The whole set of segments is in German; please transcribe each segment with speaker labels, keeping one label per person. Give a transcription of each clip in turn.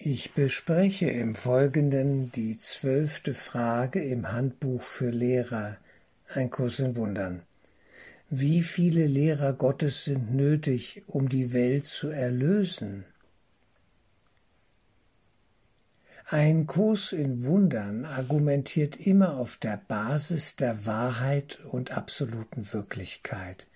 Speaker 1: Ich bespreche im Folgenden die zwölfte Frage im Handbuch für Lehrer, ein Kurs in Wundern. Wie viele Lehrer Gottes sind nötig, um die Welt zu erlösen? Ein Kurs in Wundern argumentiert immer auf der Basis der Wahrheit und absoluten Wirklichkeit,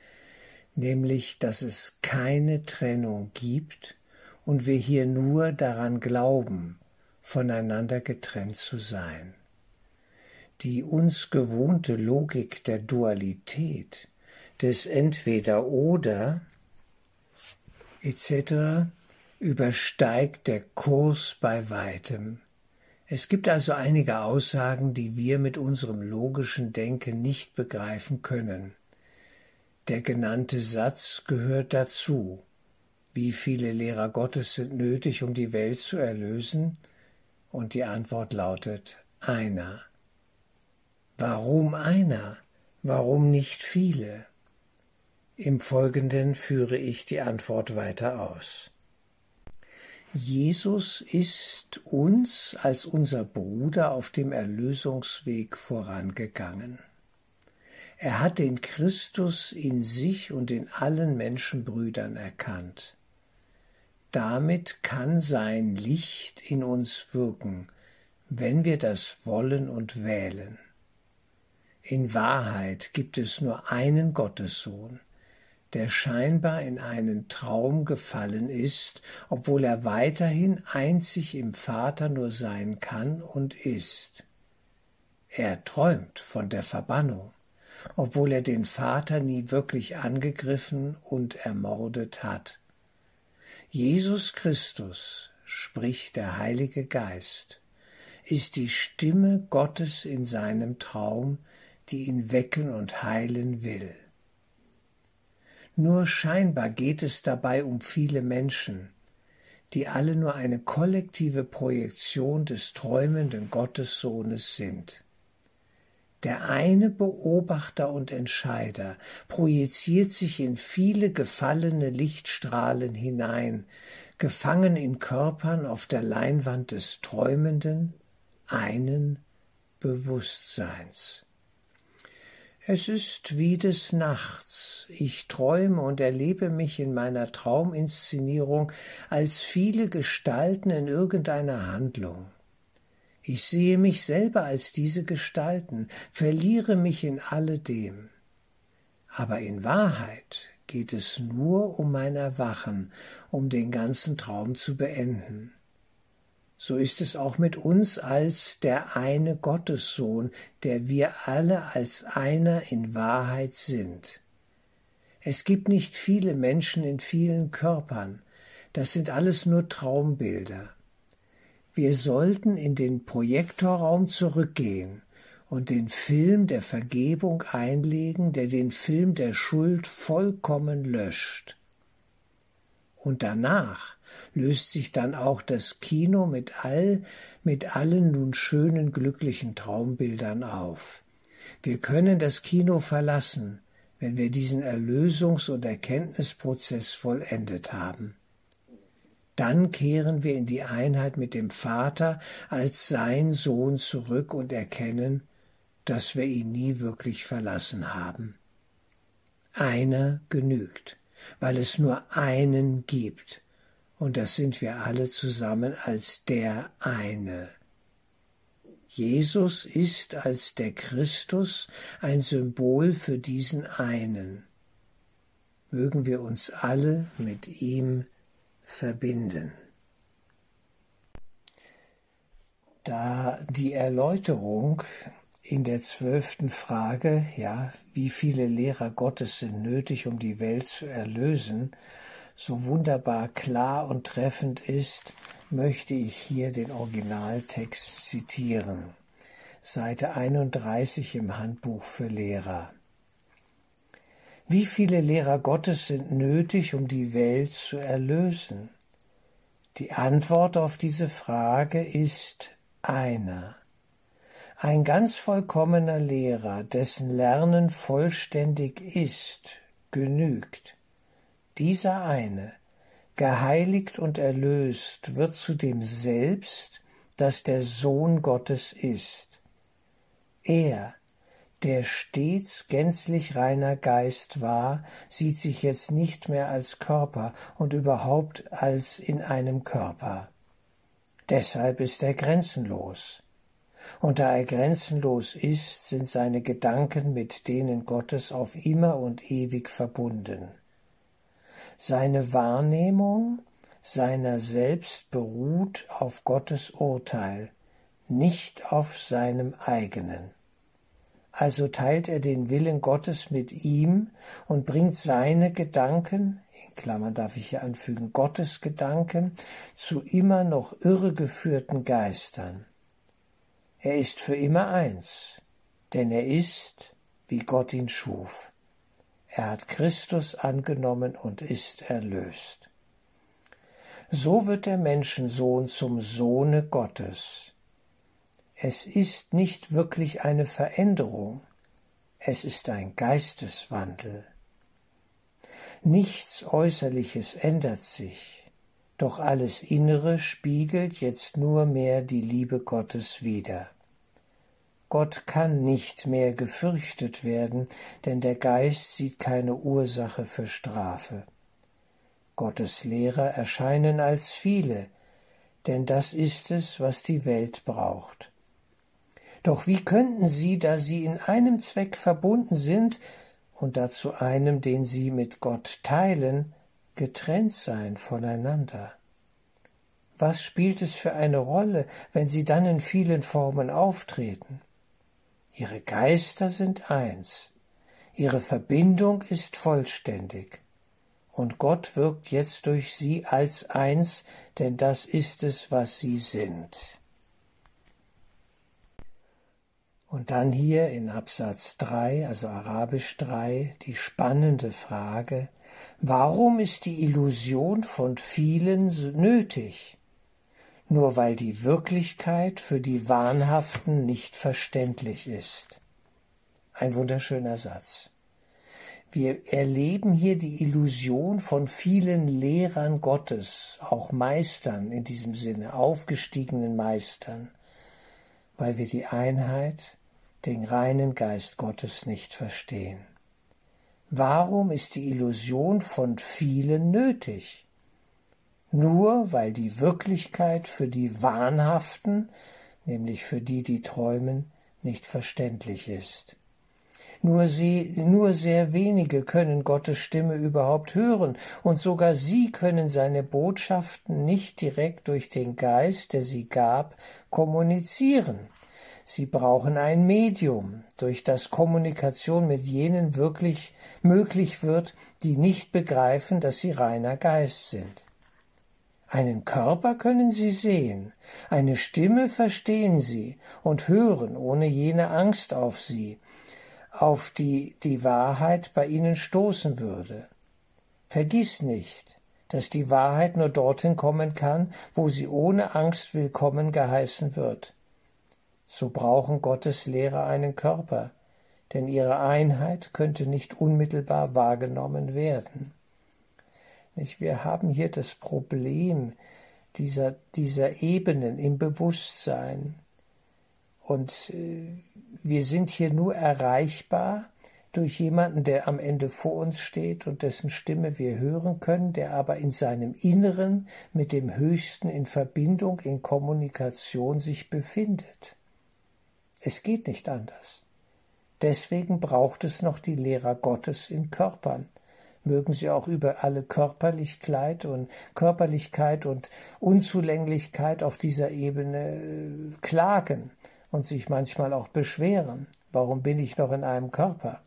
Speaker 1: nämlich dass es keine Trennung gibt und wir hier nur daran glauben, voneinander getrennt zu sein. Die uns gewohnte Logik der Dualität, des Entweder oder etc übersteigt der Kurs bei weitem. Es gibt also einige Aussagen, die wir mit unserem logischen Denken nicht begreifen können. Der genannte Satz gehört dazu. Wie viele Lehrer Gottes sind nötig, um die Welt zu erlösen? Und die Antwort lautet einer. Warum einer? Warum nicht viele? Im Folgenden führe ich die Antwort weiter aus. Jesus ist uns als unser Bruder auf dem Erlösungsweg vorangegangen. Er hat den Christus in sich und in allen Menschenbrüdern erkannt. Damit kann sein Licht in uns wirken, wenn wir das wollen und wählen. In Wahrheit gibt es nur einen Gottessohn, der scheinbar in einen Traum gefallen ist, obwohl er weiterhin einzig im Vater nur sein kann und ist. Er träumt von der Verbannung, obwohl er den Vater nie wirklich angegriffen und ermordet hat. Jesus Christus, spricht der Heilige Geist, ist die Stimme Gottes in seinem Traum, die ihn wecken und heilen will. Nur scheinbar geht es dabei um viele Menschen, die alle nur eine kollektive Projektion des träumenden Gottessohnes sind. Der eine Beobachter und Entscheider projiziert sich in viele gefallene Lichtstrahlen hinein, gefangen in Körpern auf der Leinwand des träumenden, einen Bewusstseins. Es ist wie des Nachts. Ich träume und erlebe mich in meiner Trauminszenierung als viele Gestalten in irgendeiner Handlung. Ich sehe mich selber als diese Gestalten, verliere mich in alledem. Aber in Wahrheit geht es nur um mein Erwachen, um den ganzen Traum zu beenden so ist es auch mit uns als der eine Gottessohn, der wir alle als einer in Wahrheit sind. Es gibt nicht viele Menschen in vielen Körpern, das sind alles nur Traumbilder. Wir sollten in den Projektorraum zurückgehen und den Film der Vergebung einlegen, der den Film der Schuld vollkommen löscht. Und danach löst sich dann auch das Kino mit all, mit allen nun schönen, glücklichen Traumbildern auf. Wir können das Kino verlassen, wenn wir diesen Erlösungs- und Erkenntnisprozess vollendet haben. Dann kehren wir in die Einheit mit dem Vater als sein Sohn zurück und erkennen, dass wir ihn nie wirklich verlassen haben. Einer genügt weil es nur einen gibt, und das sind wir alle zusammen als der eine. Jesus ist als der Christus ein Symbol für diesen einen. Mögen wir uns alle mit ihm verbinden. Da die Erläuterung in der zwölften Frage, ja, wie viele Lehrer Gottes sind nötig, um die Welt zu erlösen, so wunderbar klar und treffend ist, möchte ich hier den Originaltext zitieren. Seite 31 im Handbuch für Lehrer. Wie viele Lehrer Gottes sind nötig, um die Welt zu erlösen? Die Antwort auf diese Frage ist einer. Ein ganz vollkommener Lehrer, dessen Lernen vollständig ist, genügt. Dieser eine, geheiligt und erlöst wird zu dem Selbst, das der Sohn Gottes ist. Er, der stets gänzlich reiner Geist war, sieht sich jetzt nicht mehr als Körper und überhaupt als in einem Körper. Deshalb ist er grenzenlos. Und da er grenzenlos ist, sind seine Gedanken mit denen Gottes auf immer und ewig verbunden. Seine Wahrnehmung seiner selbst beruht auf Gottes Urteil, nicht auf seinem eigenen. Also teilt er den Willen Gottes mit ihm und bringt seine Gedanken, in Klammern darf ich hier anfügen, Gottes Gedanken, zu immer noch irregeführten Geistern. Er ist für immer eins, denn er ist, wie Gott ihn schuf. Er hat Christus angenommen und ist erlöst. So wird der Menschensohn zum Sohne Gottes es ist nicht wirklich eine Veränderung, es ist ein Geisteswandel. Nichts Äußerliches ändert sich, doch alles Innere spiegelt jetzt nur mehr die Liebe Gottes wider. Gott kann nicht mehr gefürchtet werden, denn der Geist sieht keine Ursache für Strafe. Gottes Lehrer erscheinen als viele, denn das ist es, was die Welt braucht. Doch wie könnten sie, da sie in einem Zweck verbunden sind und dazu einem, den sie mit Gott teilen, getrennt sein voneinander? Was spielt es für eine Rolle, wenn sie dann in vielen Formen auftreten? Ihre Geister sind eins, ihre Verbindung ist vollständig, und Gott wirkt jetzt durch sie als eins, denn das ist es, was sie sind. Und dann hier in Absatz 3, also Arabisch 3, die spannende Frage, warum ist die Illusion von vielen nötig? Nur weil die Wirklichkeit für die Wahnhaften nicht verständlich ist. Ein wunderschöner Satz. Wir erleben hier die Illusion von vielen Lehrern Gottes, auch Meistern in diesem Sinne, aufgestiegenen Meistern, weil wir die Einheit, den reinen Geist Gottes nicht verstehen. Warum ist die Illusion von vielen nötig? Nur weil die Wirklichkeit für die Wahnhaften, nämlich für die, die träumen, nicht verständlich ist. Nur sie, nur sehr wenige können Gottes Stimme überhaupt hören, und sogar sie können seine Botschaften nicht direkt durch den Geist, der sie gab, kommunizieren. Sie brauchen ein Medium, durch das Kommunikation mit jenen wirklich möglich wird, die nicht begreifen, dass sie reiner Geist sind. Einen Körper können sie sehen, eine Stimme verstehen sie und hören ohne jene Angst auf sie, auf die die Wahrheit bei ihnen stoßen würde. Vergiss nicht, dass die Wahrheit nur dorthin kommen kann, wo sie ohne Angst willkommen geheißen wird so brauchen Gottes Lehrer einen Körper, denn ihre Einheit könnte nicht unmittelbar wahrgenommen werden. Wir haben hier das Problem dieser, dieser Ebenen im Bewusstsein. Und äh, wir sind hier nur erreichbar durch jemanden, der am Ende vor uns steht und dessen Stimme wir hören können, der aber in seinem Inneren mit dem Höchsten in Verbindung, in Kommunikation sich befindet. Es geht nicht anders. Deswegen braucht es noch die Lehrer Gottes in Körpern. Mögen sie auch über alle Körperlichkeit und Körperlichkeit und Unzulänglichkeit auf dieser Ebene äh, klagen und sich manchmal auch beschweren. Warum bin ich noch in einem Körper?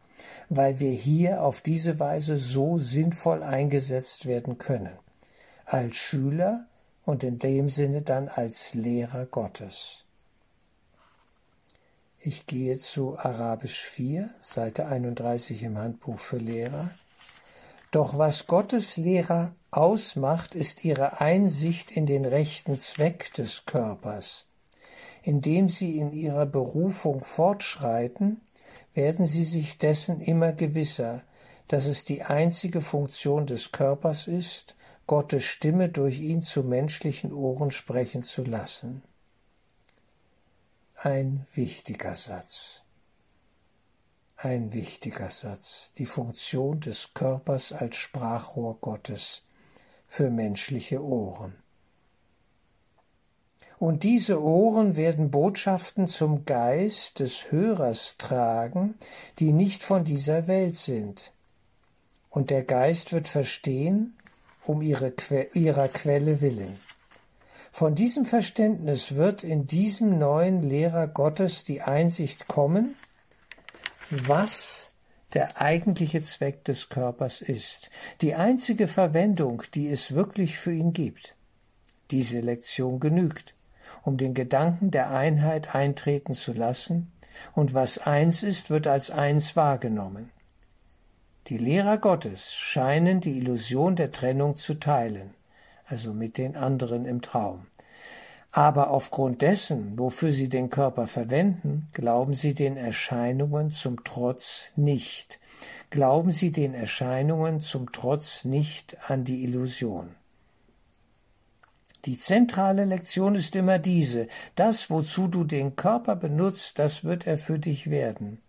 Speaker 1: Weil wir hier auf diese Weise so sinnvoll eingesetzt werden können. Als Schüler und in dem Sinne dann als Lehrer Gottes. Ich gehe zu Arabisch 4, Seite 31 im Handbuch für Lehrer. Doch was Gottes Lehrer ausmacht, ist ihre Einsicht in den rechten Zweck des Körpers. Indem sie in ihrer Berufung fortschreiten, werden sie sich dessen immer gewisser, dass es die einzige Funktion des Körpers ist, Gottes Stimme durch ihn zu menschlichen Ohren sprechen zu lassen. Ein wichtiger Satz. Ein wichtiger Satz. Die Funktion des Körpers als Sprachrohr Gottes für menschliche Ohren. Und diese Ohren werden Botschaften zum Geist des Hörers tragen, die nicht von dieser Welt sind. Und der Geist wird verstehen, um ihre que ihrer Quelle willen. Von diesem Verständnis wird in diesem neuen Lehrer Gottes die Einsicht kommen, was der eigentliche Zweck des Körpers ist, die einzige Verwendung, die es wirklich für ihn gibt. Diese Lektion genügt um den Gedanken der Einheit eintreten zu lassen, und was eins ist, wird als eins wahrgenommen. Die Lehrer Gottes scheinen die Illusion der Trennung zu teilen, also mit den anderen im Traum. Aber aufgrund dessen, wofür sie den Körper verwenden, glauben sie den Erscheinungen zum Trotz nicht, glauben sie den Erscheinungen zum Trotz nicht an die Illusion. Die zentrale Lektion ist immer diese. Das, wozu du den Körper benutzt, das wird er für dich werden.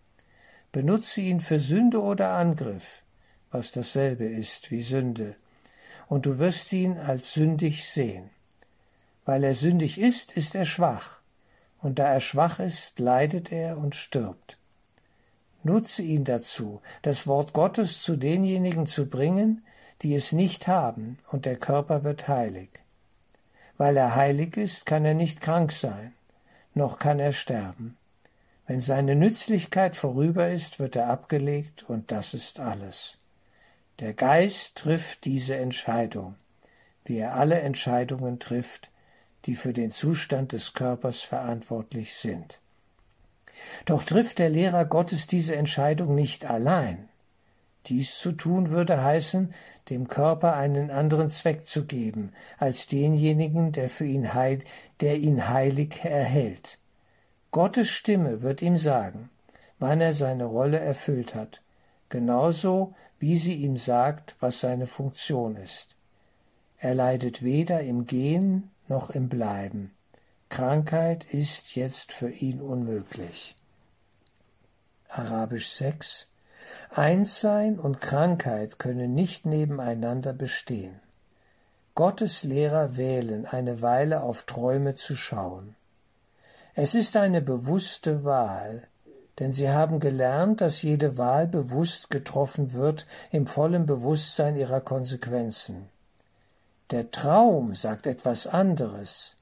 Speaker 1: Benutze ihn für Sünde oder Angriff, was dasselbe ist wie Sünde, und du wirst ihn als sündig sehen. Weil er sündig ist, ist er schwach, und da er schwach ist, leidet er und stirbt. Nutze ihn dazu, das Wort Gottes zu denjenigen zu bringen, die es nicht haben, und der Körper wird heilig. Weil er heilig ist, kann er nicht krank sein, noch kann er sterben. Wenn seine Nützlichkeit vorüber ist, wird er abgelegt, und das ist alles. Der Geist trifft diese Entscheidung, wie er alle Entscheidungen trifft, die für den Zustand des Körpers verantwortlich sind. Doch trifft der Lehrer Gottes diese Entscheidung nicht allein. Dies zu tun würde heißen, dem Körper einen anderen Zweck zu geben, als denjenigen, der für ihn heil, der ihn heilig erhält. Gottes Stimme wird ihm sagen, wann er seine Rolle erfüllt hat, genauso wie sie ihm sagt, was seine Funktion ist. Er leidet weder im Gehen noch im Bleiben. Krankheit ist jetzt für ihn unmöglich. Arabisch 6 Einssein und Krankheit können nicht nebeneinander bestehen. Gottes Lehrer wählen, eine Weile auf Träume zu schauen. Es ist eine bewusste Wahl, denn sie haben gelernt, dass jede Wahl bewusst getroffen wird im vollen Bewusstsein ihrer Konsequenzen. Der Traum sagt etwas anderes.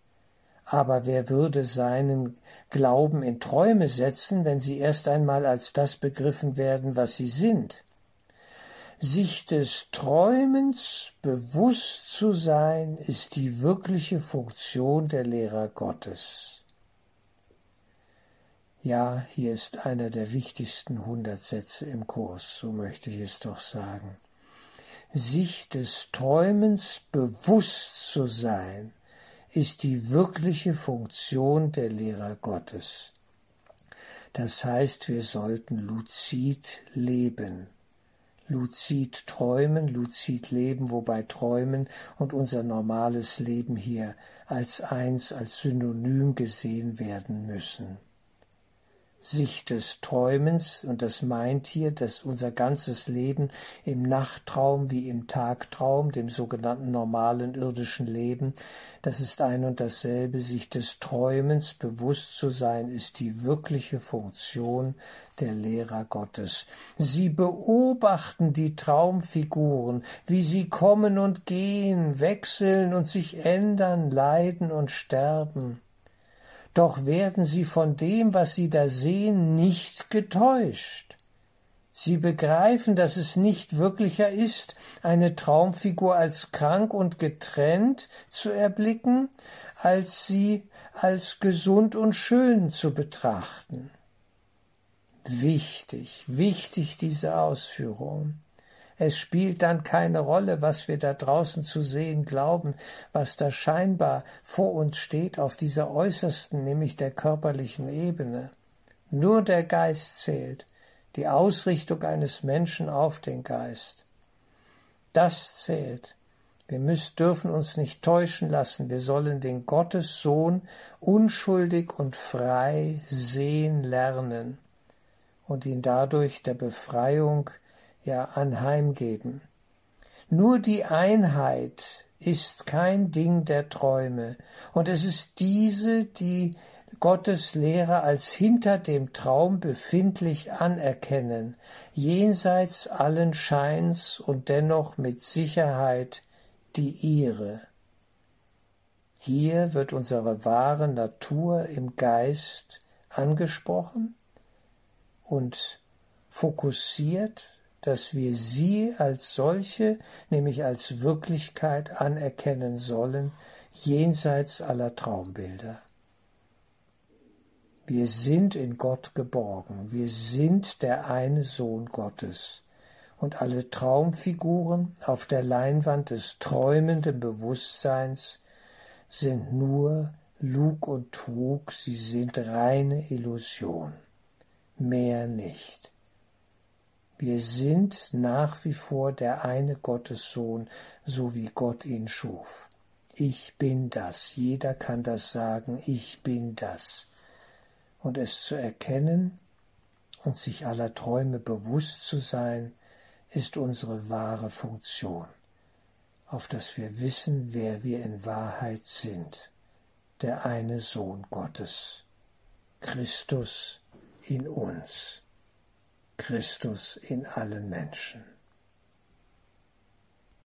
Speaker 1: Aber wer würde seinen Glauben in Träume setzen, wenn sie erst einmal als das begriffen werden, was sie sind? Sich des Träumens bewusst zu sein, ist die wirkliche Funktion der Lehrer Gottes. Ja, hier ist einer der wichtigsten Hundertsätze im Kurs, so möchte ich es doch sagen. Sich des Träumens bewusst zu sein, ist die wirkliche Funktion der Lehrer Gottes. Das heißt, wir sollten luzid leben. Luzid träumen, luzid leben, wobei Träumen und unser normales Leben hier als eins, als Synonym gesehen werden müssen. Sicht des Träumens, und das meint hier, dass unser ganzes Leben im Nachttraum wie im Tagtraum, dem sogenannten normalen irdischen Leben, das ist ein und dasselbe, sich des Träumens bewusst zu sein, ist die wirkliche Funktion der Lehrer Gottes. Sie beobachten die Traumfiguren, wie sie kommen und gehen, wechseln und sich ändern, leiden und sterben doch werden sie von dem, was sie da sehen, nicht getäuscht. Sie begreifen, dass es nicht wirklicher ist, eine Traumfigur als krank und getrennt zu erblicken, als sie als gesund und schön zu betrachten. Wichtig, wichtig diese Ausführung. Es spielt dann keine Rolle, was wir da draußen zu sehen glauben, was da scheinbar vor uns steht auf dieser äußersten, nämlich der körperlichen Ebene. Nur der Geist zählt, die Ausrichtung eines Menschen auf den Geist. Das zählt. Wir müssen, dürfen uns nicht täuschen lassen. Wir sollen den Gottessohn unschuldig und frei sehen lernen und ihn dadurch der Befreiung ja anheimgeben. Nur die Einheit ist kein Ding der Träume, und es ist diese, die Gottes Lehre als hinter dem Traum befindlich anerkennen, jenseits allen Scheins und dennoch mit Sicherheit die ihre. Hier wird unsere wahre Natur im Geist angesprochen und fokussiert, dass wir sie als solche, nämlich als Wirklichkeit anerkennen sollen, jenseits aller Traumbilder. Wir sind in Gott geborgen, wir sind der eine Sohn Gottes, und alle Traumfiguren auf der Leinwand des träumenden Bewusstseins sind nur Lug und Trug, sie sind reine Illusion, mehr nicht. Wir sind nach wie vor der eine Gottessohn, so wie Gott ihn schuf. Ich bin das, jeder kann das sagen, ich bin das. Und es zu erkennen und sich aller Träume bewusst zu sein, ist unsere wahre Funktion, auf dass wir wissen, wer wir in Wahrheit sind, der eine Sohn Gottes, Christus in uns. Christus in allen Menschen.